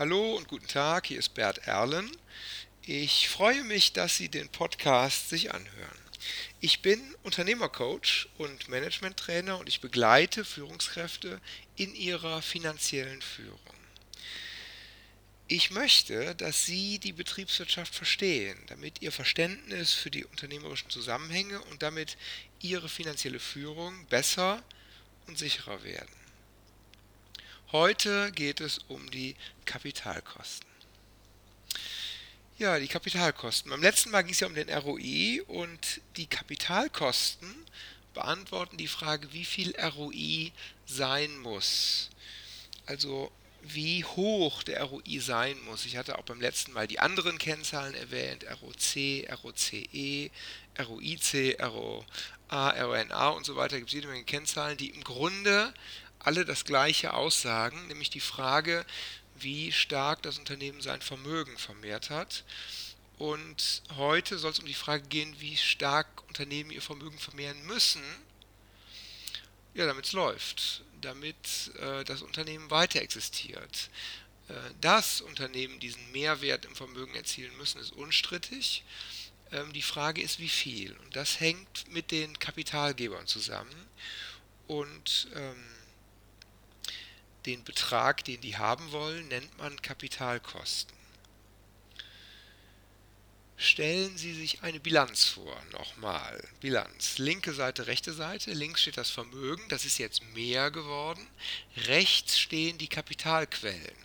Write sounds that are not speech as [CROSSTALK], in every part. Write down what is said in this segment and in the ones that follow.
Hallo und guten Tag, hier ist Bert Erlen. Ich freue mich, dass Sie den Podcast sich anhören. Ich bin Unternehmercoach und Managementtrainer und ich begleite Führungskräfte in ihrer finanziellen Führung. Ich möchte, dass Sie die Betriebswirtschaft verstehen, damit Ihr Verständnis für die unternehmerischen Zusammenhänge und damit Ihre finanzielle Führung besser und sicherer werden. Heute geht es um die Kapitalkosten. Ja, die Kapitalkosten. Beim letzten Mal ging es ja um den ROI und die Kapitalkosten beantworten die Frage, wie viel ROI sein muss. Also wie hoch der ROI sein muss. Ich hatte auch beim letzten Mal die anderen Kennzahlen erwähnt, ROC, ROCE, ROIC, ROA, RONA und so weiter. Da gibt es jede Menge Kennzahlen, die im Grunde alle das gleiche aussagen, nämlich die Frage, wie stark das Unternehmen sein Vermögen vermehrt hat. Und heute soll es um die Frage gehen, wie stark Unternehmen ihr Vermögen vermehren müssen, ja, damit es läuft, damit äh, das Unternehmen weiter existiert. Äh, dass Unternehmen diesen Mehrwert im Vermögen erzielen müssen, ist unstrittig. Ähm, die Frage ist, wie viel. Und das hängt mit den Kapitalgebern zusammen. Und ähm, den Betrag, den die haben wollen, nennt man Kapitalkosten. Stellen Sie sich eine Bilanz vor. Nochmal. Bilanz. Linke Seite, rechte Seite. Links steht das Vermögen. Das ist jetzt mehr geworden. Rechts stehen die Kapitalquellen.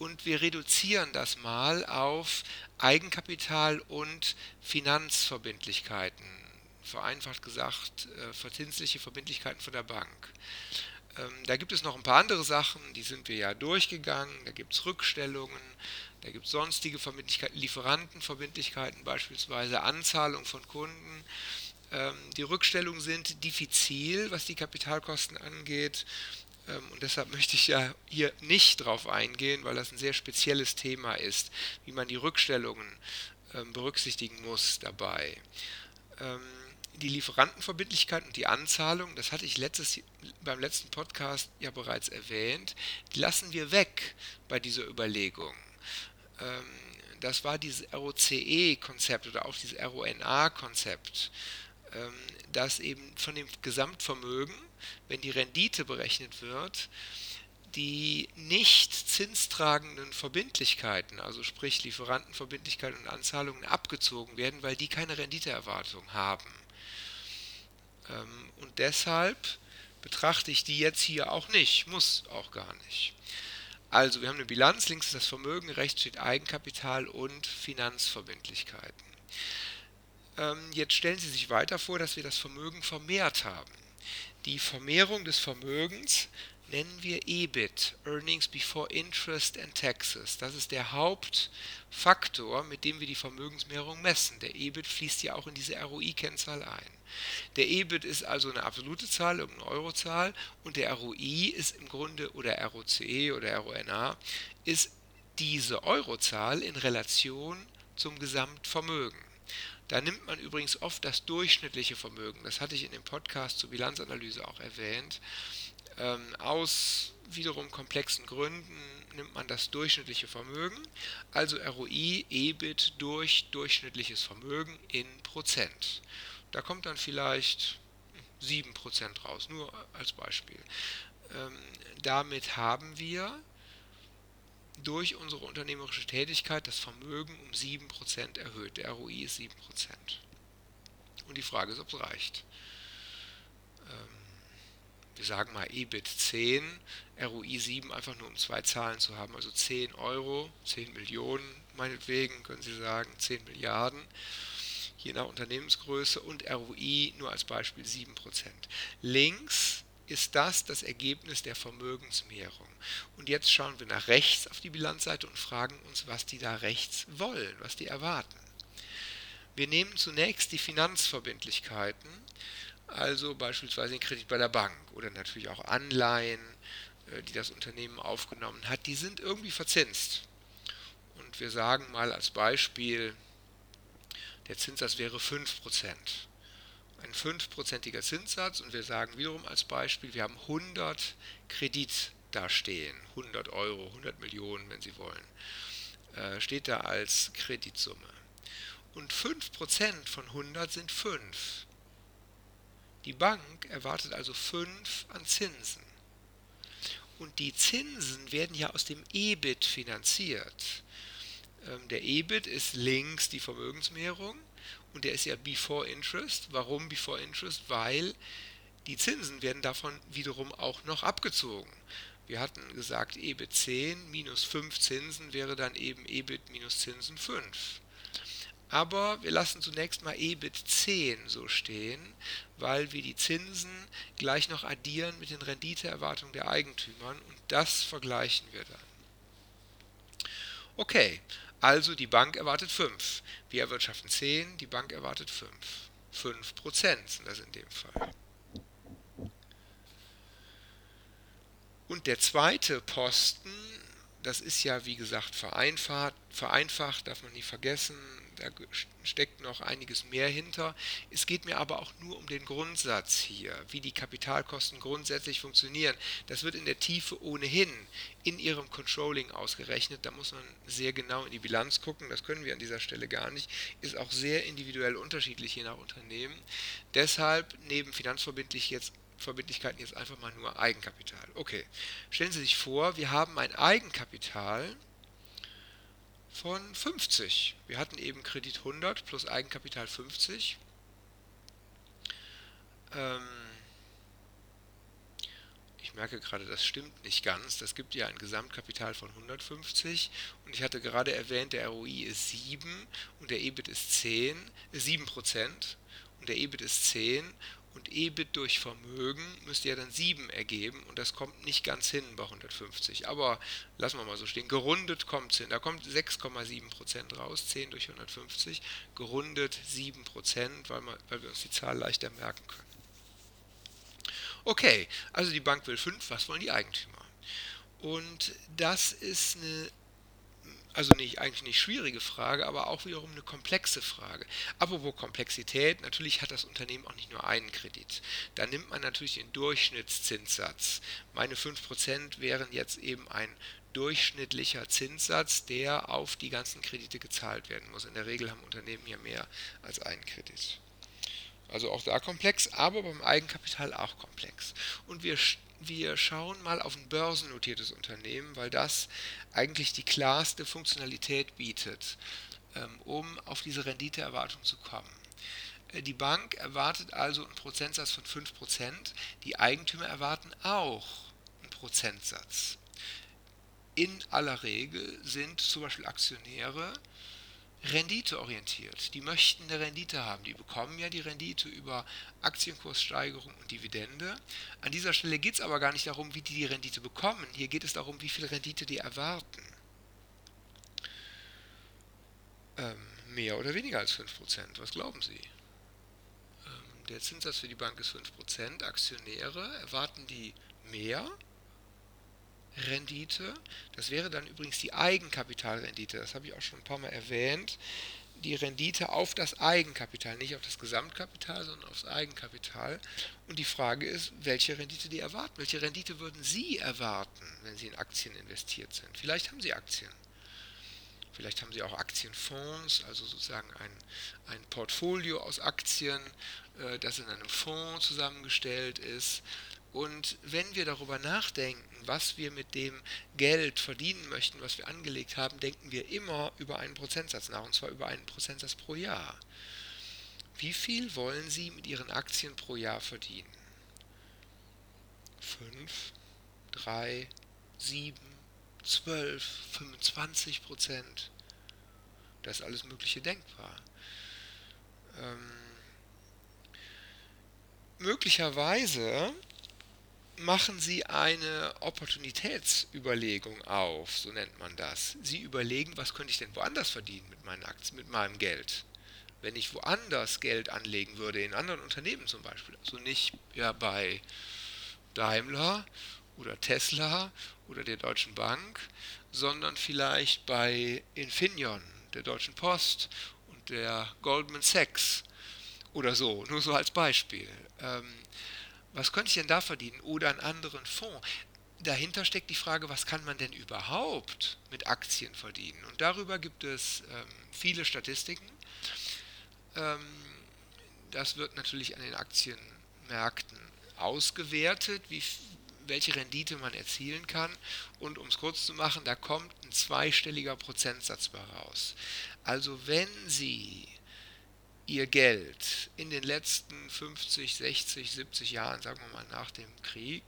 Und wir reduzieren das mal auf Eigenkapital und Finanzverbindlichkeiten. Vereinfacht gesagt, äh, verzinsliche Verbindlichkeiten von der Bank. Ähm, da gibt es noch ein paar andere Sachen, die sind wir ja durchgegangen. Da gibt es Rückstellungen, da gibt es sonstige Verbindlichkeiten, Lieferantenverbindlichkeiten beispielsweise, Anzahlung von Kunden. Ähm, die Rückstellungen sind diffizil, was die Kapitalkosten angeht. Ähm, und deshalb möchte ich ja hier nicht drauf eingehen, weil das ein sehr spezielles Thema ist, wie man die Rückstellungen berücksichtigen muss dabei. Die Lieferantenverbindlichkeit und die Anzahlung, das hatte ich letztes, beim letzten Podcast ja bereits erwähnt, die lassen wir weg bei dieser Überlegung. Ähm, das war dieses ROCE-Konzept oder auch dieses RONA-Konzept, ähm, dass eben von dem Gesamtvermögen, wenn die Rendite berechnet wird, die nicht zinstragenden Verbindlichkeiten, also sprich Lieferantenverbindlichkeiten und Anzahlungen, abgezogen werden, weil die keine Renditeerwartung haben. Ähm, und deshalb betrachte ich die jetzt hier auch nicht, muss auch gar nicht. Also wir haben eine Bilanz, links ist das Vermögen, rechts steht Eigenkapital und Finanzverbindlichkeiten. Ähm, jetzt stellen Sie sich weiter vor, dass wir das Vermögen vermehrt haben. Die Vermehrung des Vermögens nennen wir EBIT, Earnings Before Interest and Taxes. Das ist der Hauptfaktor, mit dem wir die Vermögensmehrung messen. Der EBIT fließt ja auch in diese ROI-Kennzahl ein. Der EBIT ist also eine absolute Zahl, irgendeine Eurozahl, und der ROI ist im Grunde, oder ROCE oder RONA, ist diese Eurozahl in Relation zum Gesamtvermögen. Da nimmt man übrigens oft das durchschnittliche Vermögen. Das hatte ich in dem Podcast zur Bilanzanalyse auch erwähnt. Ähm, aus wiederum komplexen Gründen nimmt man das durchschnittliche Vermögen, also ROI, EBIT durch durchschnittliches Vermögen in Prozent. Da kommt dann vielleicht 7% raus, nur als Beispiel. Ähm, damit haben wir durch unsere unternehmerische Tätigkeit das Vermögen um 7% erhöht. Der ROI ist 7%. Und die Frage ist, ob es reicht. Wir sagen mal EBIT 10, ROI 7, einfach nur um zwei Zahlen zu haben, also 10 Euro, 10 Millionen meinetwegen, können Sie sagen, 10 Milliarden, je nach Unternehmensgröße und ROI nur als Beispiel 7%. Links ist das das Ergebnis der Vermögensmehrung. Und jetzt schauen wir nach rechts auf die Bilanzseite und fragen uns, was die da rechts wollen, was die erwarten. Wir nehmen zunächst die Finanzverbindlichkeiten also beispielsweise den Kredit bei der Bank oder natürlich auch Anleihen, äh, die das Unternehmen aufgenommen hat, die sind irgendwie verzinst. Und wir sagen mal als Beispiel, der Zinssatz wäre 5%. Ein 5%iger Zinssatz und wir sagen wiederum als Beispiel, wir haben 100 Kredit da stehen. 100 Euro, 100 Millionen, wenn Sie wollen. Äh, steht da als Kreditsumme. Und 5% von 100 sind 5. Die Bank erwartet also 5 an Zinsen. Und die Zinsen werden ja aus dem EBIT finanziert. Ähm, der EBIT ist links die Vermögensmehrung und der ist ja before interest. Warum before interest? Weil die Zinsen werden davon wiederum auch noch abgezogen. Wir hatten gesagt, EBIT 10 minus 5 Zinsen wäre dann eben EBIT minus Zinsen 5. Aber wir lassen zunächst mal EBIT 10 so stehen, weil wir die Zinsen gleich noch addieren mit den Renditeerwartungen der Eigentümern und das vergleichen wir dann. Okay, also die Bank erwartet 5. Wir erwirtschaften 10, die Bank erwartet 5. 5 Prozent sind das in dem Fall. Und der zweite Posten, das ist ja wie gesagt vereinfacht, vereinfacht, darf man nie vergessen, da steckt noch einiges mehr hinter. Es geht mir aber auch nur um den Grundsatz hier, wie die Kapitalkosten grundsätzlich funktionieren. Das wird in der Tiefe ohnehin in Ihrem Controlling ausgerechnet. Da muss man sehr genau in die Bilanz gucken. Das können wir an dieser Stelle gar nicht. Ist auch sehr individuell unterschiedlich je nach Unternehmen. Deshalb neben finanzverbindlich jetzt Verbindlichkeiten jetzt einfach mal nur Eigenkapital. Okay, stellen Sie sich vor, wir haben ein Eigenkapital von 50. Wir hatten eben Kredit 100 plus Eigenkapital 50. Ähm ich merke gerade, das stimmt nicht ganz. Das gibt ja ein Gesamtkapital von 150 und ich hatte gerade erwähnt, der ROI ist 7 und der EBIT ist 10, 7 Prozent und der EBIT ist 10 und EBIT durch Vermögen müsste ja dann 7 ergeben und das kommt nicht ganz hin bei 150. Aber lassen wir mal so stehen. Gerundet kommt es hin. Da kommt 6,7% raus, 10 durch 150. Gerundet 7%, weil, man, weil wir uns die Zahl leichter merken können. Okay, also die Bank will 5, was wollen die Eigentümer? Und das ist eine also nicht, eigentlich nicht schwierige Frage, aber auch wiederum eine komplexe Frage. Apropos Komplexität, natürlich hat das Unternehmen auch nicht nur einen Kredit. Da nimmt man natürlich den Durchschnittszinssatz. Meine 5% wären jetzt eben ein durchschnittlicher Zinssatz, der auf die ganzen Kredite gezahlt werden muss. In der Regel haben Unternehmen ja mehr als einen Kredit. Also auch da komplex, aber beim Eigenkapital auch komplex. Und wir wir schauen mal auf ein börsennotiertes Unternehmen, weil das eigentlich die klarste Funktionalität bietet, ähm, um auf diese Renditeerwartung zu kommen. Äh, die Bank erwartet also einen Prozentsatz von 5%, die Eigentümer erwarten auch einen Prozentsatz. In aller Regel sind zum Beispiel Aktionäre renditeorientiert. Die möchten eine Rendite haben. Die bekommen ja die Rendite über Aktienkurssteigerung und Dividende. An dieser Stelle geht es aber gar nicht darum, wie die die Rendite bekommen. Hier geht es darum, wie viel Rendite die erwarten. Ähm, mehr oder weniger als 5%. Was glauben Sie? Ähm, der Zinssatz für die Bank ist 5%. Aktionäre erwarten die mehr Rendite. Das wäre dann übrigens die Eigenkapitalrendite. Das habe ich auch schon ein paar Mal erwähnt. Die Rendite auf das Eigenkapital, nicht auf das Gesamtkapital, sondern aufs Eigenkapital. Und die Frage ist, welche Rendite die erwarten. Welche Rendite würden Sie erwarten, wenn Sie in Aktien investiert sind? Vielleicht haben Sie Aktien. Vielleicht haben Sie auch Aktienfonds, also sozusagen ein, ein Portfolio aus Aktien, äh, das in einem Fonds zusammengestellt ist. Und wenn wir darüber nachdenken, was wir mit dem Geld verdienen möchten, was wir angelegt haben, denken wir immer über einen Prozentsatz nach, und zwar über einen Prozentsatz pro Jahr. Wie viel wollen Sie mit Ihren Aktien pro Jahr verdienen? 5, 3, 7, 12, 25 Prozent. Da ist alles Mögliche denkbar. Ähm, möglicherweise machen Sie eine Opportunitätsüberlegung auf, so nennt man das. Sie überlegen, was könnte ich denn woanders verdienen mit meinen Aktien, mit meinem Geld. Wenn ich woanders Geld anlegen würde, in anderen Unternehmen zum Beispiel, also nicht ja, bei Daimler oder Tesla oder der Deutschen Bank, sondern vielleicht bei Infineon, der Deutschen Post und der Goldman Sachs oder so, nur so als Beispiel. Was könnte ich denn da verdienen? Oder einen anderen Fonds. dahinter steckt die Frage, was kann man denn überhaupt mit Aktien verdienen? Und darüber gibt es ähm, viele Statistiken. Ähm, das wird natürlich an den Aktienmärkten ausgewertet, wie, welche Rendite man erzielen kann. Und um es kurz zu machen, da kommt ein zweistelliger Prozentsatz bei raus. Also wenn Sie ihr Geld in den letzten 50, 60, 70 Jahren, sagen wir mal nach dem Krieg,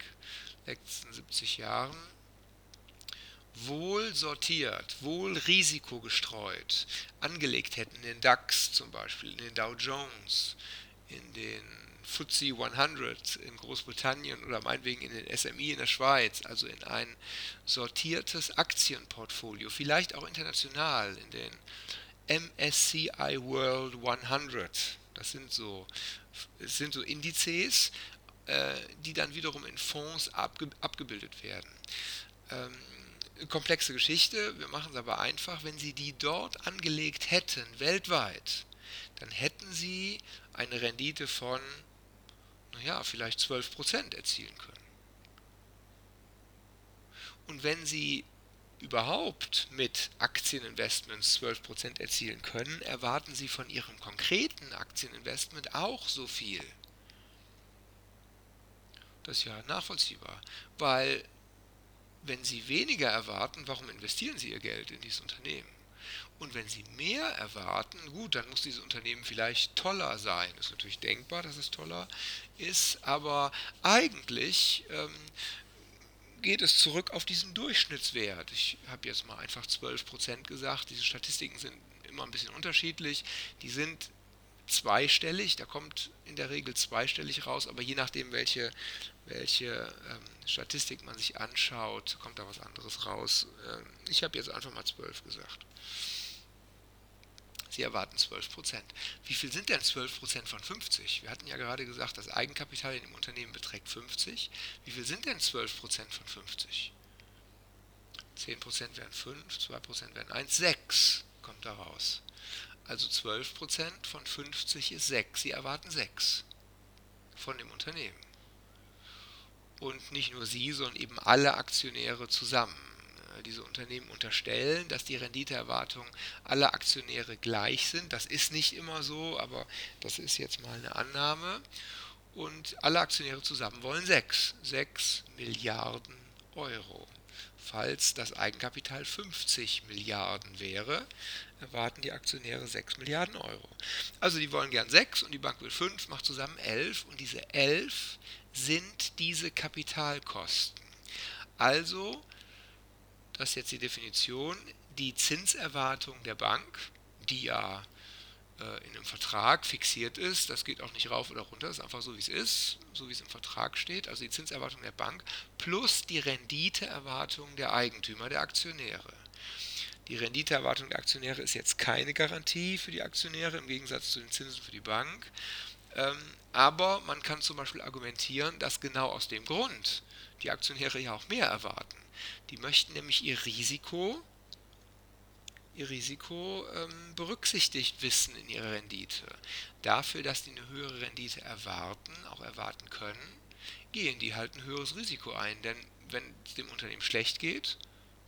letzten 70 Jahren, wohl sortiert, wohl risikogestreut angelegt hätten, in den DAX zum Beispiel, in den Dow Jones, in den FTSE 100 in Großbritannien oder meinetwegen in den SMI in der Schweiz, also in ein sortiertes Aktienportfolio, vielleicht auch international in den MSCI World 100. Das sind so, das sind so Indizes, äh, die dann wiederum in Fonds abge abgebildet werden. Ähm, komplexe Geschichte, wir machen es aber einfach, wenn Sie die dort angelegt hätten, weltweit, dann hätten Sie eine Rendite von, naja, vielleicht 12% erzielen können. Und wenn Sie überhaupt mit Aktieninvestments 12% erzielen können, erwarten Sie von Ihrem konkreten Aktieninvestment auch so viel. Das ist ja nachvollziehbar, weil wenn Sie weniger erwarten, warum investieren Sie Ihr Geld in dieses Unternehmen? Und wenn Sie mehr erwarten, gut, dann muss dieses Unternehmen vielleicht toller sein. Ist natürlich denkbar, dass es toller ist, aber eigentlich ähm, geht es zurück auf diesen Durchschnittswert. Ich habe jetzt mal einfach 12% gesagt. Diese Statistiken sind immer ein bisschen unterschiedlich. Die sind zweistellig, da kommt in der Regel zweistellig raus, aber je nachdem, welche, welche ähm, Statistik man sich anschaut, kommt da was anderes raus. Ähm, ich habe jetzt einfach mal 12 gesagt. Sie erwarten 12%. Wie viel sind denn 12% von 50? Wir hatten ja gerade gesagt, das Eigenkapital in dem Unternehmen beträgt 50. Wie viel sind denn 12% von 50? 10% wären 5, 2% wären 1, 6 kommt da raus. Also 12% von 50 ist 6. Sie erwarten 6 von dem Unternehmen. Und nicht nur Sie, sondern eben alle Aktionäre zusammen diese Unternehmen unterstellen, dass die Renditeerwartungen aller Aktionäre gleich sind. Das ist nicht immer so, aber das ist jetzt mal eine Annahme. Und alle Aktionäre zusammen wollen 6. 6 Milliarden Euro. Falls das Eigenkapital 50 Milliarden wäre, erwarten die Aktionäre 6 Milliarden Euro. Also die wollen gern 6 und die Bank will 5, macht zusammen 11 und diese 11 sind diese Kapitalkosten. Also das ist jetzt die Definition, die Zinserwartung der Bank, die ja äh, in einem Vertrag fixiert ist, das geht auch nicht rauf oder runter, ist einfach so wie es ist, so wie es im Vertrag steht, also die Zinserwartung der Bank plus die Renditeerwartung der Eigentümer, der Aktionäre. Die Renditeerwartung der Aktionäre ist jetzt keine Garantie für die Aktionäre im Gegensatz zu den Zinsen für die Bank. Ähm, aber man kann zum Beispiel argumentieren, dass genau aus dem Grund die Aktionäre ja auch mehr erwarten. Die möchten nämlich ihr Risiko, ihr Risiko ähm, berücksichtigt wissen in ihrer Rendite. Dafür, dass die eine höhere Rendite erwarten, auch erwarten können, gehen die halt ein höheres Risiko ein. Denn wenn es dem Unternehmen schlecht geht,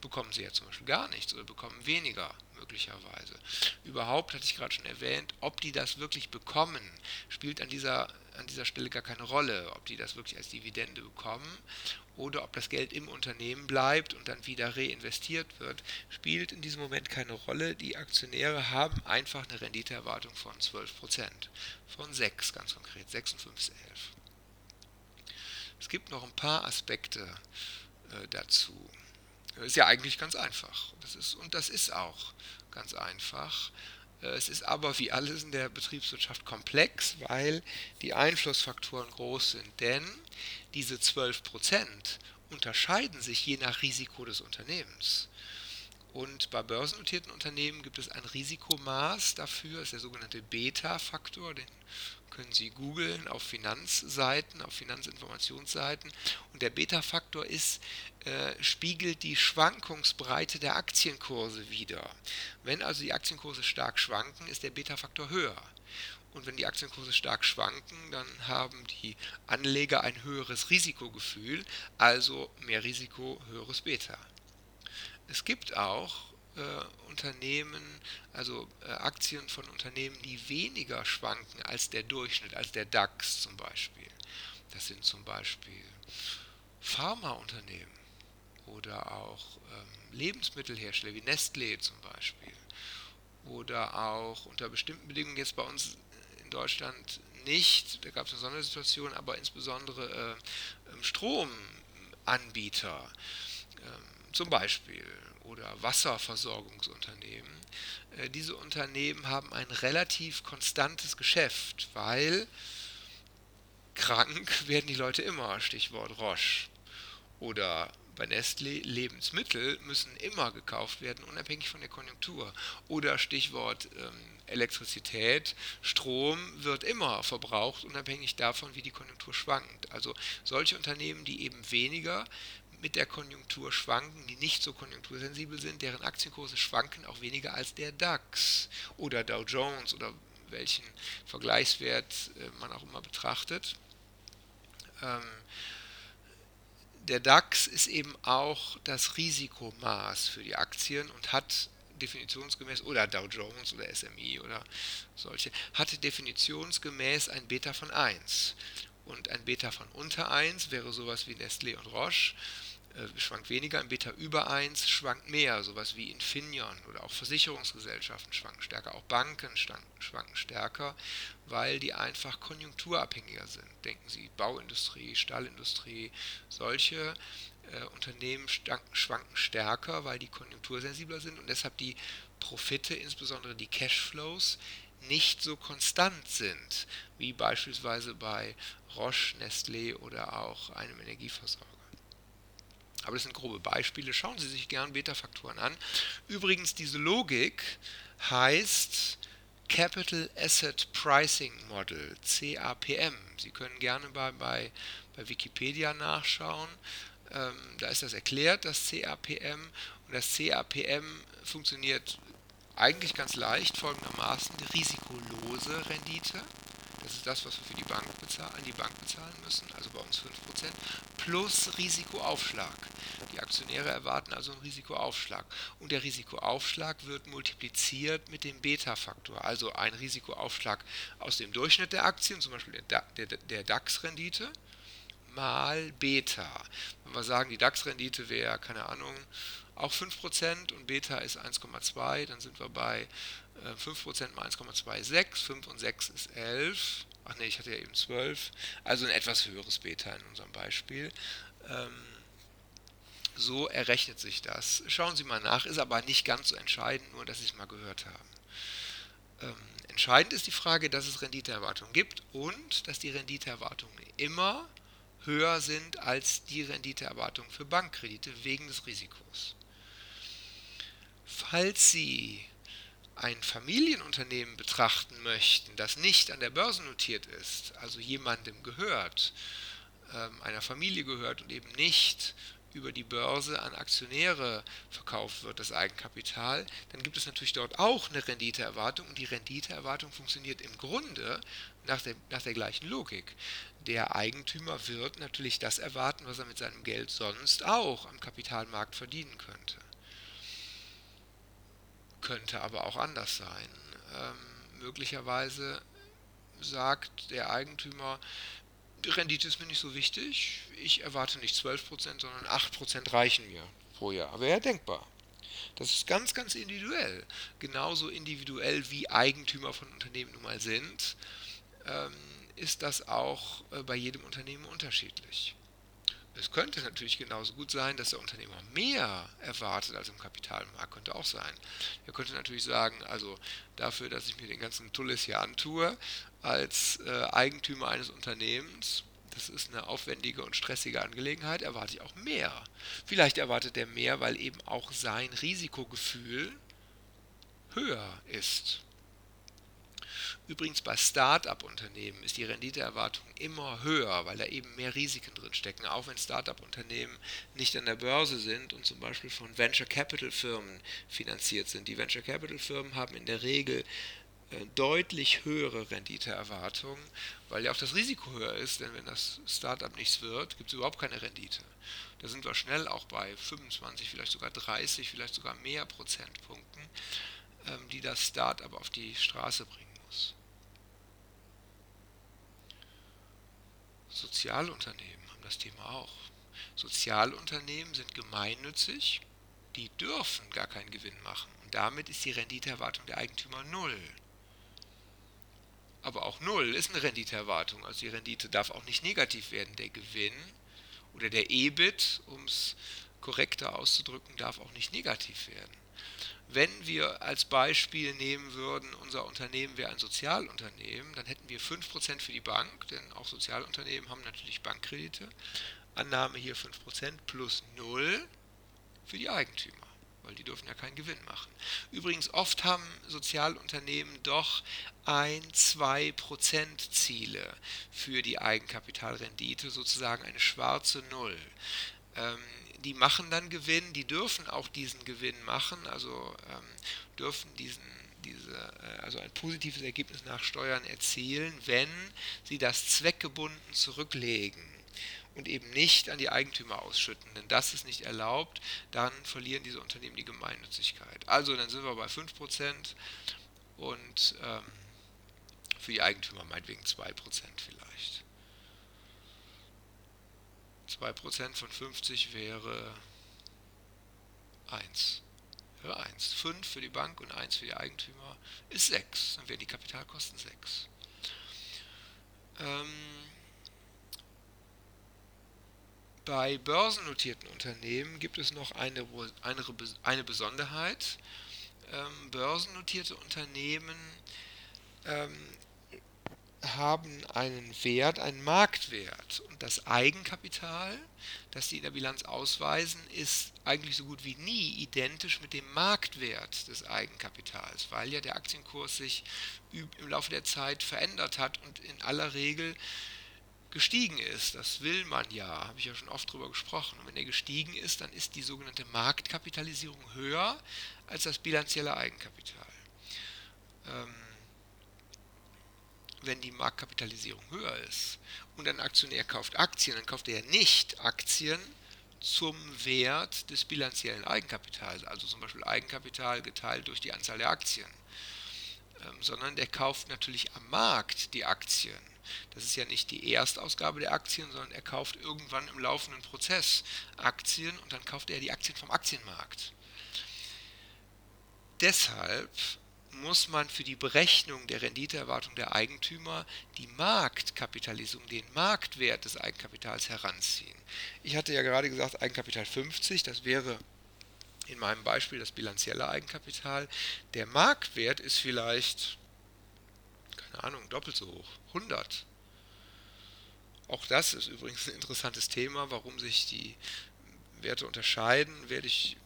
bekommen sie ja zum Beispiel gar nichts oder bekommen weniger möglicherweise. Überhaupt hatte ich gerade schon erwähnt, ob die das wirklich bekommen, spielt an dieser, an dieser Stelle gar keine Rolle, ob die das wirklich als Dividende bekommen oder ob das Geld im Unternehmen bleibt und dann wieder reinvestiert wird, spielt in diesem Moment keine Rolle. Die Aktionäre haben einfach eine Renditeerwartung von 12%, von 6 ganz konkret, 6 und 5 ist 11. Es gibt noch ein paar Aspekte äh, dazu. Ist ja eigentlich ganz einfach. Das ist, und das ist auch ganz einfach. Äh, es ist aber wie alles in der Betriebswirtschaft komplex, weil die Einflussfaktoren groß sind. Denn diese 12% unterscheiden sich je nach Risiko des Unternehmens. Und bei börsennotierten Unternehmen gibt es ein Risikomaß dafür, das ist der sogenannte Beta-Faktor, den können Sie googeln auf Finanzseiten, auf Finanzinformationsseiten. Und der Beta-Faktor ist, äh, spiegelt die Schwankungsbreite der Aktienkurse wider. Wenn also die Aktienkurse stark schwanken, ist der Beta-Faktor höher. Und wenn die Aktienkurse stark schwanken, dann haben die Anleger ein höheres Risikogefühl, also mehr Risiko, höheres Beta. Es gibt auch äh, Unternehmen, also äh, Aktien von Unternehmen, die weniger schwanken als der Durchschnitt, als der DAX zum Beispiel. Das sind zum Beispiel Pharmaunternehmen oder auch ähm, Lebensmittelhersteller wie Nestlé zum Beispiel oder auch unter bestimmten Bedingungen jetzt bei uns in Deutschland nicht, da gab es eine Sondersituation, aber insbesondere äh, ähm, Stromanbieter äh, zum Beispiel oder Wasserversorgungsunternehmen. Äh, diese Unternehmen haben ein relativ konstantes Geschäft, weil krank [LAUGHS] werden die Leute immer, Stichwort Roche. Oder bei Nestlé Lebensmittel müssen immer gekauft werden, unabhängig von der Konjunktur. Oder Stichwort ähm, Elektrizität, Strom wird immer verbraucht, unabhängig davon, wie die Konjunktur schwankt. Also solche Unternehmen, die eben weniger mit der Konjunktur schwanken, die nicht so konjunktursensibel sind, deren Aktienkurse schwanken auch weniger als der DAX oder Dow Jones oder welchen Vergleichswert äh, man auch immer betrachtet. Ähm, der DAX ist eben auch das Risikomaß für die Aktien und hat definitionsgemäß, oder Dow Jones oder SMI oder solche, hatte definitionsgemäß ein Beta von 1. Und ein Beta von unter 1 wäre sowas wie Nestlé und Roche schwankt weniger, im Beta über 1 schwankt mehr, sowas wie Infineon oder auch Versicherungsgesellschaften schwanken stärker, auch Banken schwanken stärker, weil die einfach konjunkturabhängiger sind. Denken Sie Bauindustrie, Stahlindustrie, solche äh, Unternehmen schwanken stärker, weil die konjunktursensibler sind und deshalb die Profite, insbesondere die Cashflows, nicht so konstant sind, wie beispielsweise bei Roche, Nestlé oder auch einem Energieversorger. Aber das sind grobe Beispiele. Schauen Sie sich gern Beta-Faktoren an. Übrigens, diese Logik heißt Capital Asset Pricing Model, CAPM. Sie können gerne bei, bei, bei Wikipedia nachschauen. Ähm, da ist das erklärt, das CAPM. Und das CAPM funktioniert eigentlich ganz leicht folgendermaßen. Die risikolose Rendite das ist das, was wir für die Bank bezahlen, die Bank bezahlen müssen, also bei uns 5%, plus Risikoaufschlag. Die Aktionäre erwarten also einen Risikoaufschlag. Und der Risikoaufschlag wird multipliziert mit dem Beta-Faktor, also ein Risikoaufschlag aus dem Durchschnitt der Aktien, zum Beispiel der, der, der DAX-Rendite, mal Beta. Wenn wir sagen, die DAX-Rendite wäre, keine Ahnung, auch 5% und Beta ist 1,2, dann sind wir bei 5% äh, mal 1,26, 5 und 6 ist 11. Ach ne, ich hatte ja eben 12. Also ein etwas höheres Beta in unserem Beispiel. Ähm, so errechnet sich das. Schauen Sie mal nach, ist aber nicht ganz so entscheidend, nur dass Sie es mal gehört haben. Ähm, entscheidend ist die Frage, dass es Renditeerwartungen gibt und dass die Renditeerwartungen immer höher sind als die Renditeerwartungen für Bankkredite wegen des Risikos. Falls Sie ein Familienunternehmen betrachten möchten, das nicht an der Börse notiert ist, also jemandem gehört, ähm, einer Familie gehört und eben nicht über die Börse an Aktionäre verkauft wird, das Eigenkapital, dann gibt es natürlich dort auch eine Renditeerwartung und die Renditeerwartung funktioniert im Grunde nach der, nach der gleichen Logik. Der Eigentümer wird natürlich das erwarten, was er mit seinem Geld sonst auch am Kapitalmarkt verdienen könnte könnte aber auch anders sein. Ähm, möglicherweise sagt der Eigentümer, die Rendite ist mir nicht so wichtig, ich erwarte nicht 12%, sondern 8% reichen mir pro Jahr. Wäre denkbar. Das ist ganz, ganz individuell. Genauso individuell wie Eigentümer von Unternehmen nun mal sind, ähm, ist das auch äh, bei jedem Unternehmen unterschiedlich. Es könnte natürlich genauso gut sein, dass der Unternehmer mehr erwartet als im Kapitalmarkt. Könnte auch sein. Er könnte natürlich sagen, also dafür, dass ich mir den ganzen Tullis hier antue, als äh, Eigentümer eines Unternehmens, das ist eine aufwendige und stressige Angelegenheit, erwarte ich auch mehr. Vielleicht erwartet er mehr, weil eben auch sein Risikogefühl höher ist. Übrigens bei Start-up-Unternehmen ist die Renditeerwartung immer höher, weil da eben mehr Risiken drin stecken, auch wenn Start-up-Unternehmen nicht an der Börse sind und zum Beispiel von Venture Capital Firmen finanziert sind. Die Venture Capital Firmen haben in der Regel äh, deutlich höhere Renditeerwartungen, weil ja auch das Risiko höher ist, denn wenn das Startup nichts wird, gibt es überhaupt keine Rendite. Da sind wir schnell auch bei 25, vielleicht sogar 30, vielleicht sogar mehr Prozentpunkten, ähm, die das Startup auf die Straße bringen muss. Sozialunternehmen haben das Thema auch. Sozialunternehmen sind gemeinnützig, die dürfen gar keinen Gewinn machen. Und damit ist die Renditeerwartung der Eigentümer null. Aber auch null ist eine Renditeerwartung. Also die Rendite darf auch nicht negativ werden. Der Gewinn oder der EBIT, um es korrekter auszudrücken, darf auch nicht negativ werden. Wenn wir als Beispiel nehmen würden, unser Unternehmen wäre ein Sozialunternehmen, dann hätten wir 5% für die Bank, denn auch Sozialunternehmen haben natürlich Bankkredite. Annahme hier 5% plus 0 für die Eigentümer, weil die dürfen ja keinen Gewinn machen. Übrigens, oft haben Sozialunternehmen doch ein, 2% Ziele für die Eigenkapitalrendite, sozusagen eine schwarze Null. Ähm, die machen dann Gewinn, die dürfen auch diesen Gewinn machen, also ähm, dürfen diesen diese, äh, also ein positives Ergebnis nach Steuern erzielen, wenn sie das zweckgebunden zurücklegen und eben nicht an die Eigentümer ausschütten, denn das ist nicht erlaubt, dann verlieren diese Unternehmen die Gemeinnützigkeit. Also dann sind wir bei 5% und ähm, für die Eigentümer meinetwegen 2% vielleicht. 2% von 50 wäre 1. Ja, 1. 5 für die Bank und 1 für die Eigentümer ist 6. Dann wären die Kapitalkosten 6. Ähm, bei börsennotierten Unternehmen gibt es noch eine, eine, eine Besonderheit. Ähm, börsennotierte Unternehmen ähm, haben einen Wert, einen Marktwert. Und das Eigenkapital, das sie in der Bilanz ausweisen, ist eigentlich so gut wie nie identisch mit dem Marktwert des Eigenkapitals, weil ja der Aktienkurs sich im Laufe der Zeit verändert hat und in aller Regel gestiegen ist. Das will man ja, habe ich ja schon oft drüber gesprochen. Und wenn er gestiegen ist, dann ist die sogenannte Marktkapitalisierung höher als das bilanzielle Eigenkapital. Ähm, wenn die Marktkapitalisierung höher ist und ein Aktionär kauft Aktien, dann kauft er nicht Aktien zum Wert des bilanziellen Eigenkapitals, also zum Beispiel Eigenkapital geteilt durch die Anzahl der Aktien, ähm, sondern der kauft natürlich am Markt die Aktien. Das ist ja nicht die Erstausgabe der Aktien, sondern er kauft irgendwann im laufenden Prozess Aktien und dann kauft er die Aktien vom Aktienmarkt. Deshalb muss man für die Berechnung der Renditeerwartung der Eigentümer die Marktkapitalisierung, den Marktwert des Eigenkapitals heranziehen. Ich hatte ja gerade gesagt, Eigenkapital 50, das wäre in meinem Beispiel das bilanzielle Eigenkapital. Der Marktwert ist vielleicht, keine Ahnung, doppelt so hoch, 100. Auch das ist übrigens ein interessantes Thema, warum sich die Werte unterscheiden, werde ich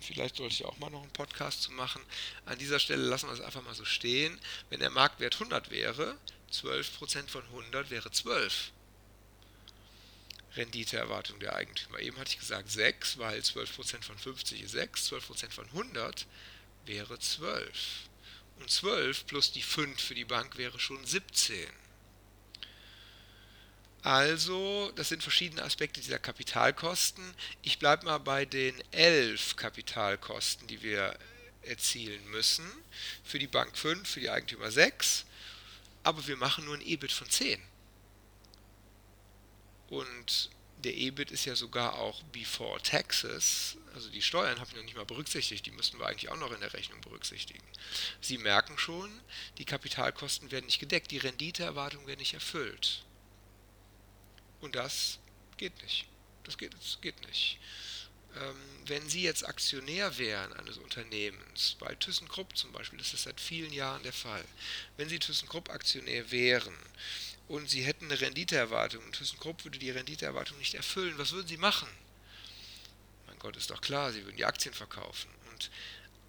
Vielleicht sollte ich auch mal noch einen Podcast zu machen. An dieser Stelle lassen wir es einfach mal so stehen. Wenn der Marktwert 100 wäre, 12% von 100 wäre 12. Renditeerwartung der Eigentümer. Eben hatte ich gesagt 6, weil 12% von 50 ist 6, 12% von 100 wäre 12. Und 12 plus die 5 für die Bank wäre schon 17. Also, das sind verschiedene Aspekte dieser Kapitalkosten. Ich bleibe mal bei den elf Kapitalkosten, die wir erzielen müssen. Für die Bank 5, für die Eigentümer 6. Aber wir machen nur ein EBIT von 10. Und der EBIT ist ja sogar auch before taxes, also die Steuern haben wir noch nicht mal berücksichtigt, die müssten wir eigentlich auch noch in der Rechnung berücksichtigen. Sie merken schon, die Kapitalkosten werden nicht gedeckt, die Renditeerwartungen werden nicht erfüllt. Und das geht nicht. Das geht, das geht nicht. Ähm, wenn Sie jetzt Aktionär wären eines Unternehmens, bei ThyssenKrupp zum Beispiel, das ist seit vielen Jahren der Fall, wenn Sie ThyssenKrupp Aktionär wären und Sie hätten eine Renditeerwartung und ThyssenKrupp würde die Renditeerwartung nicht erfüllen, was würden Sie machen? Mein Gott, ist doch klar, Sie würden die Aktien verkaufen. Und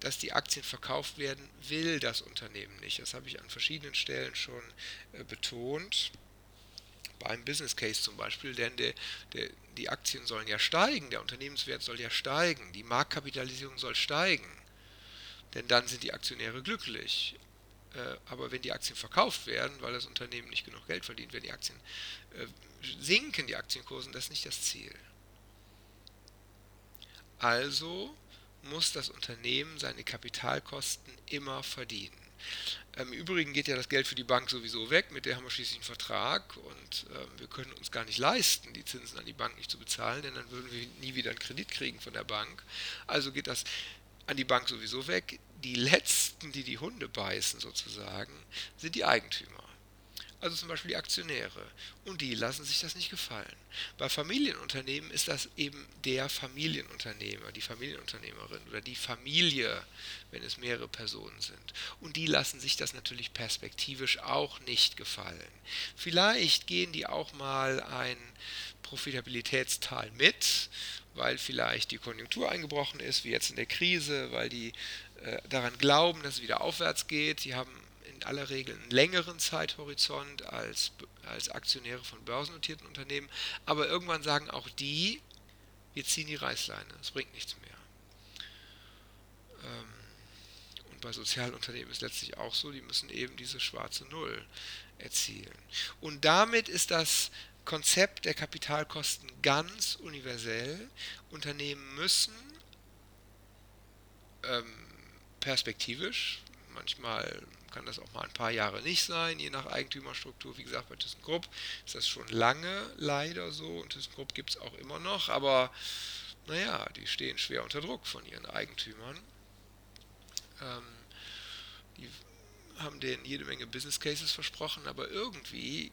dass die Aktien verkauft werden, will das Unternehmen nicht. Das habe ich an verschiedenen Stellen schon äh, betont beim Business Case zum Beispiel, denn der, der, die Aktien sollen ja steigen, der Unternehmenswert soll ja steigen, die Marktkapitalisierung soll steigen, denn dann sind die Aktionäre glücklich. Äh, aber wenn die Aktien verkauft werden, weil das Unternehmen nicht genug Geld verdient, wenn die Aktien äh, sinken, die Aktienkurse, das ist nicht das Ziel. Also muss das Unternehmen seine Kapitalkosten immer verdienen. Im Übrigen geht ja das Geld für die Bank sowieso weg, mit der haben wir schließlich einen Vertrag und äh, wir können uns gar nicht leisten, die Zinsen an die Bank nicht zu bezahlen, denn dann würden wir nie wieder einen Kredit kriegen von der Bank. Also geht das an die Bank sowieso weg. Die letzten, die die Hunde beißen sozusagen, sind die Eigentümer also zum Beispiel die Aktionäre. Und die lassen sich das nicht gefallen. Bei Familienunternehmen ist das eben der Familienunternehmer, die Familienunternehmerin oder die Familie, wenn es mehrere Personen sind. Und die lassen sich das natürlich perspektivisch auch nicht gefallen. Vielleicht gehen die auch mal ein Profitabilitätstal mit, weil vielleicht die Konjunktur eingebrochen ist, wie jetzt in der Krise, weil die äh, daran glauben, dass es wieder aufwärts geht. Die haben aller Regel einen längeren Zeithorizont als, als Aktionäre von börsennotierten Unternehmen. Aber irgendwann sagen auch die, wir ziehen die Reißleine, es bringt nichts mehr. Ähm, und bei Sozialunternehmen ist letztlich auch so, die müssen eben diese schwarze Null erzielen. Und damit ist das Konzept der Kapitalkosten ganz universell. Unternehmen müssen ähm, perspektivisch, manchmal kann das auch mal ein paar Jahre nicht sein, je nach Eigentümerstruktur. Wie gesagt, bei ThyssenKrupp ist das schon lange leider so und ThyssenKrupp gibt es auch immer noch, aber naja, die stehen schwer unter Druck von ihren Eigentümern. Ähm, die haben denen jede Menge Business Cases versprochen, aber irgendwie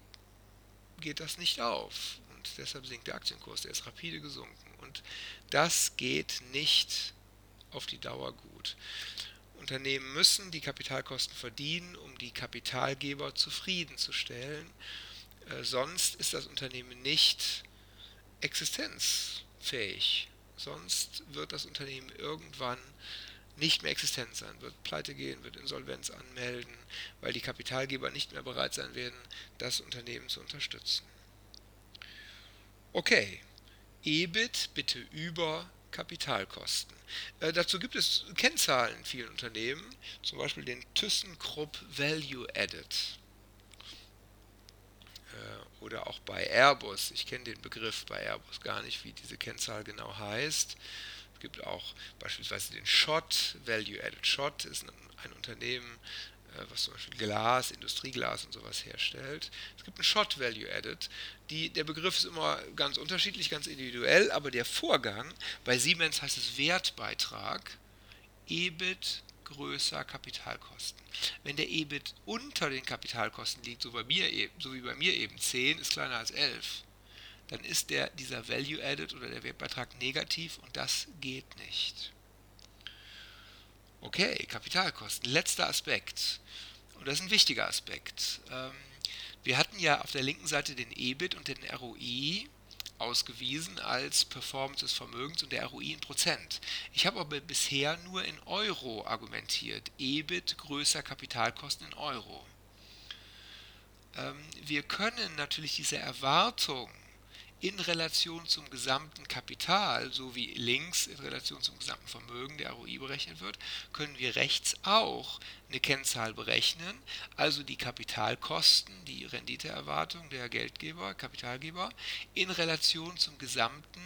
geht das nicht auf. Und deshalb sinkt der Aktienkurs, der ist rapide gesunken. Und das geht nicht auf die Dauer gut. Unternehmen müssen die Kapitalkosten verdienen, um die Kapitalgeber zufriedenzustellen. Äh, sonst ist das Unternehmen nicht existenzfähig. Sonst wird das Unternehmen irgendwann nicht mehr existent sein, wird pleite gehen, wird Insolvenz anmelden, weil die Kapitalgeber nicht mehr bereit sein werden, das Unternehmen zu unterstützen. Okay, EBIT bitte über Kapitalkosten. Äh, dazu gibt es Kennzahlen in vielen Unternehmen, zum Beispiel den ThyssenKrupp Value Added. Äh, oder auch bei Airbus. Ich kenne den Begriff bei Airbus gar nicht, wie diese Kennzahl genau heißt. Es gibt auch beispielsweise den SHOT, Value Added SHOT ist ein, Unternehmen, was zum Beispiel Glas, Industrieglas und sowas herstellt. Es gibt einen Shot Value Added. Die, der Begriff ist immer ganz unterschiedlich, ganz individuell, aber der Vorgang, bei Siemens heißt es Wertbeitrag, EBIT größer Kapitalkosten. Wenn der EBIT unter den Kapitalkosten liegt, so, bei mir, e, so wie bei mir eben 10, ist kleiner als 11, dann ist der, dieser Value Added oder der Wertbeitrag negativ und das geht nicht. Okay, Kapitalkosten. Letzter Aspekt. Und das ist ein wichtiger Aspekt. Ähm, wir hatten ja auf der linken Seite den EBIT und den ROI ausgewiesen als Performance des Vermögens und der ROI in Prozent. Ich habe aber bisher nur in Euro argumentiert. EBIT größer Kapitalkosten in Euro. Ähm, wir können natürlich diese Erwartung in Relation zum gesamten Kapital, so wie links in Relation zum gesamten Vermögen der ROI berechnet wird, können wir rechts auch eine Kennzahl berechnen, also die Kapitalkosten, die Renditeerwartung der Geldgeber, Kapitalgeber, in Relation zum gesamten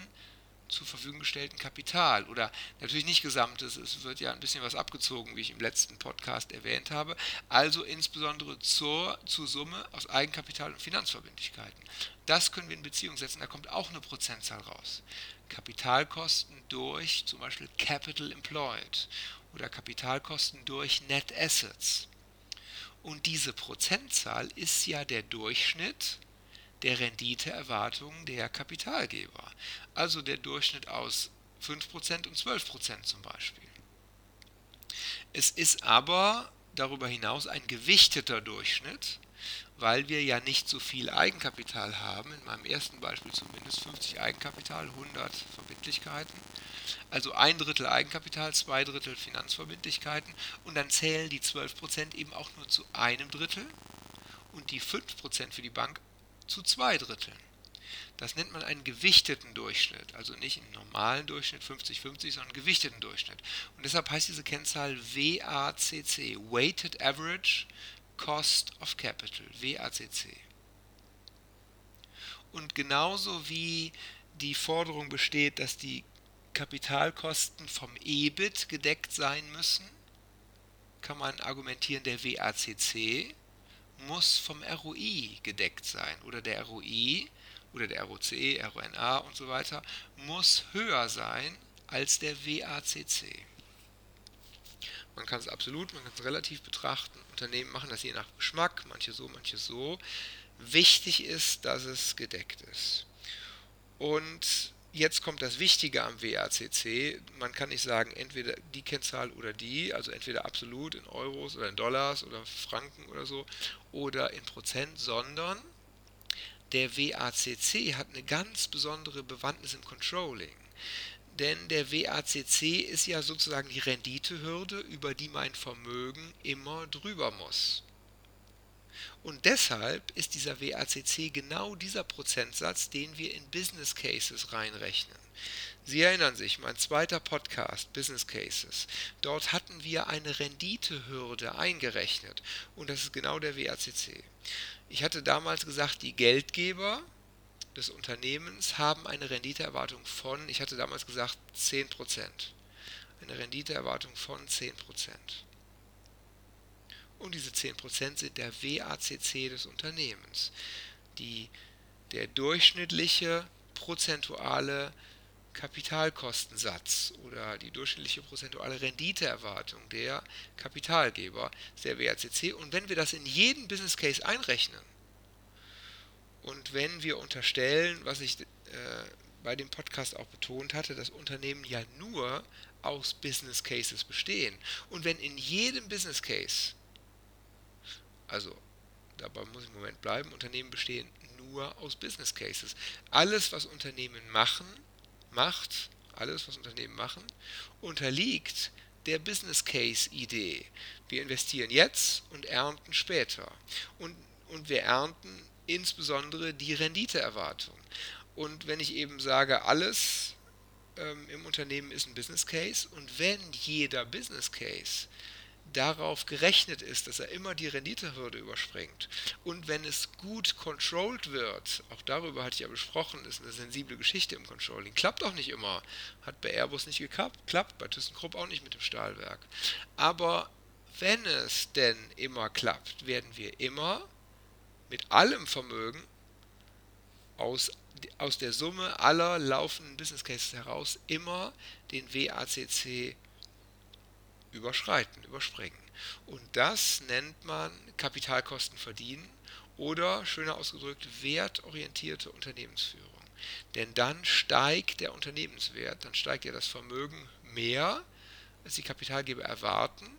zur Verfügung gestellten Kapital oder natürlich nicht gesamtes, es wird ja ein bisschen was abgezogen, wie ich im letzten Podcast erwähnt habe, also insbesondere zur, zur Summe aus Eigenkapital und Finanzverbindlichkeiten. Das können wir in Beziehung setzen, da kommt auch eine Prozentzahl raus. Kapitalkosten durch zum Beispiel Capital Employed oder Kapitalkosten durch Net Assets. Und diese Prozentzahl ist ja der Durchschnitt der Renditeerwartungen der Kapitalgeber. Also der Durchschnitt aus 5% und 12% zum Beispiel. Es ist aber darüber hinaus ein gewichteter Durchschnitt, weil wir ja nicht so viel Eigenkapital haben, in meinem ersten Beispiel zumindest 50 Eigenkapital, 100 Verbindlichkeiten, also ein Drittel Eigenkapital, zwei Drittel Finanzverbindlichkeiten und dann zählen die 12% eben auch nur zu einem Drittel und die 5% für die Bank zu zwei Dritteln. Das nennt man einen gewichteten Durchschnitt, also nicht einen normalen Durchschnitt 50-50, sondern einen gewichteten Durchschnitt. Und deshalb heißt diese Kennzahl WACC, Weighted Average Cost of Capital, WACC. Und genauso wie die Forderung besteht, dass die Kapitalkosten vom EBIT gedeckt sein müssen, kann man argumentieren, der WACC muss vom ROI gedeckt sein oder der ROI oder der ROC, RONA und so weiter muss höher sein als der WACC. Man kann es absolut, man kann es relativ betrachten. Unternehmen machen das je nach Geschmack, manche so, manche so. Wichtig ist, dass es gedeckt ist. Und jetzt kommt das Wichtige am WACC. Man kann nicht sagen, entweder die Kennzahl oder die, also entweder absolut in Euros oder in Dollars oder Franken oder so, oder in Prozent, sondern der WACC hat eine ganz besondere Bewandtnis im Controlling. Denn der WACC ist ja sozusagen die Renditehürde, über die mein Vermögen immer drüber muss. Und deshalb ist dieser WACC genau dieser Prozentsatz, den wir in Business Cases reinrechnen. Sie erinnern sich, mein zweiter Podcast, Business Cases. Dort hatten wir eine Renditehürde eingerechnet und das ist genau der WACC. Ich hatte damals gesagt, die Geldgeber des Unternehmens haben eine Renditeerwartung von, ich hatte damals gesagt, 10%. Eine Renditeerwartung von 10%. Und diese 10% sind der WACC des Unternehmens. Die, der durchschnittliche prozentuale Kapitalkostensatz oder die durchschnittliche prozentuale Renditeerwartung der Kapitalgeber der WACC. Und wenn wir das in jeden Business Case einrechnen und wenn wir unterstellen, was ich äh, bei dem Podcast auch betont hatte, dass Unternehmen ja nur aus Business Cases bestehen. Und wenn in jedem Business Case also dabei muss ich im Moment bleiben, Unternehmen bestehen nur aus Business Cases. Alles, was Unternehmen machen, macht, alles, was Unternehmen machen, unterliegt der Business Case Idee. Wir investieren jetzt und ernten später. Und, und wir ernten insbesondere die Renditeerwartung. Und wenn ich eben sage, alles ähm, im Unternehmen ist ein Business Case und wenn jeder Business Case darauf gerechnet ist, dass er immer die Renditehürde überspringt. Und wenn es gut controlled wird, auch darüber hatte ich ja besprochen, ist eine sensible Geschichte im Controlling. Klappt auch nicht immer. Hat bei Airbus nicht geklappt, klappt bei ThyssenKrupp auch nicht mit dem Stahlwerk. Aber wenn es denn immer klappt, werden wir immer mit allem Vermögen aus, aus der Summe aller laufenden Business Cases heraus immer den WACC überschreiten, überspringen. Und das nennt man Kapitalkosten verdienen oder, schöner ausgedrückt, wertorientierte Unternehmensführung. Denn dann steigt der Unternehmenswert, dann steigt ja das Vermögen mehr, als die Kapitalgeber erwarten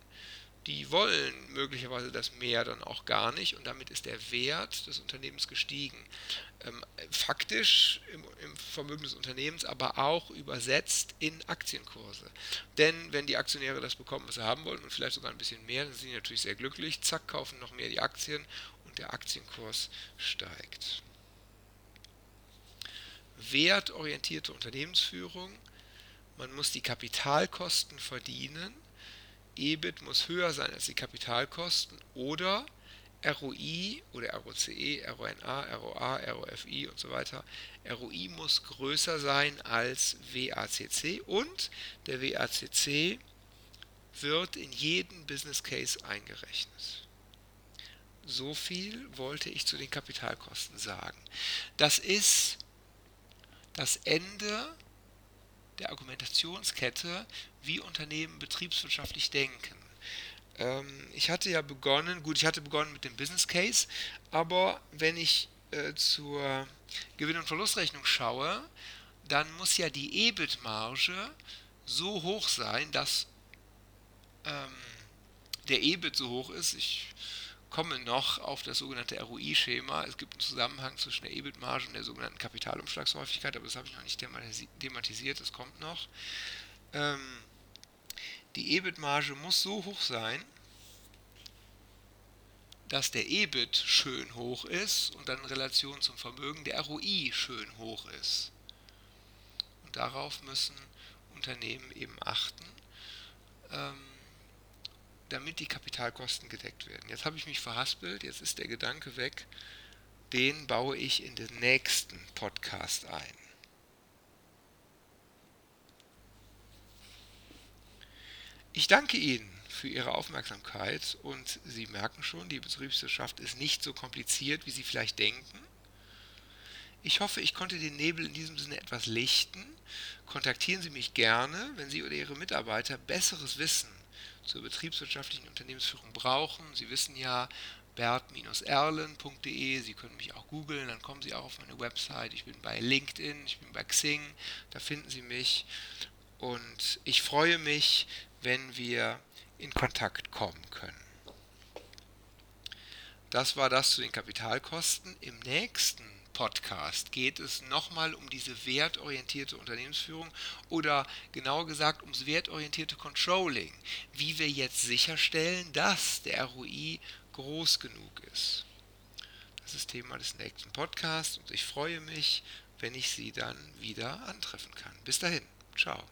die wollen möglicherweise das mehr dann auch gar nicht und damit ist der Wert des Unternehmens gestiegen. Ähm, faktisch im, im, Vermögen des Unternehmens, aber auch übersetzt in Aktienkurse. Denn wenn die Aktionäre das bekommen, was sie haben wollen und vielleicht sogar ein bisschen mehr, dann sind sie natürlich sehr glücklich, zack, kaufen noch mehr die Aktien und der Aktienkurs steigt. Wertorientierte Unternehmensführung. Man muss die Kapitalkosten verdienen EBIT muss höher sein als die Kapitalkosten oder ROI oder ROCE, RONA, ROA, ROFI und so weiter. ROI muss größer sein als WACC und der WACC wird in jeden Business Case eingerechnet. So viel wollte ich zu den Kapitalkosten sagen. Das ist das Ende der Argumentationskette, wie Unternehmen betriebswirtschaftlich denken. Ähm, ich hatte ja begonnen, gut, ich hatte begonnen mit dem Business Case, aber wenn ich äh, zur Gewinn- und Verlustrechnung schaue, dann muss ja die EBIT-Marge so hoch sein, dass ähm, der EBIT so hoch ist. Ich komme noch auf das sogenannte ROI-Schema. Es gibt einen Zusammenhang zwischen der EBIT-Marge und der sogenannten Kapitalumschlagshäufigkeit, aber das habe ich noch nicht thematisiert, das kommt noch. Ähm, die EBIT-Marge muss so hoch sein, dass der EBIT schön hoch ist und dann in Relation zum Vermögen der ROI schön hoch ist. Und darauf müssen Unternehmen eben achten, ähm, damit die Kapitalkosten gedeckt werden. Jetzt habe ich mich verhaspelt, jetzt ist der Gedanke weg, den baue ich in den nächsten Podcast ein. Ich danke Ihnen für Ihre Aufmerksamkeit und Sie merken schon, die Betriebswirtschaft ist nicht so kompliziert, wie Sie vielleicht denken. Ich hoffe, ich konnte den Nebel in diesem Sinne etwas lichten. Kontaktieren Sie mich gerne, wenn Sie oder Ihre Mitarbeiter besseres Wissen zur betriebswirtschaftlichen Unternehmensführung brauchen. Sie wissen ja, bert-erlen.de. Sie können mich auch googeln, dann kommen Sie auch auf meine Website. Ich bin bei LinkedIn, ich bin bei Xing, da finden Sie mich. Und ich freue mich, wenn wir in Kontakt kommen können. Das war das zu den Kapitalkosten. Im nächsten Podcast geht es nochmal um diese wertorientierte Unternehmensführung oder genauer gesagt ums wertorientierte Controlling. Wie wir jetzt sicherstellen, dass der ROI groß genug ist. Das ist Thema des nächsten Podcasts und ich freue mich, wenn ich Sie dann wieder antreffen kann. Bis dahin, ciao.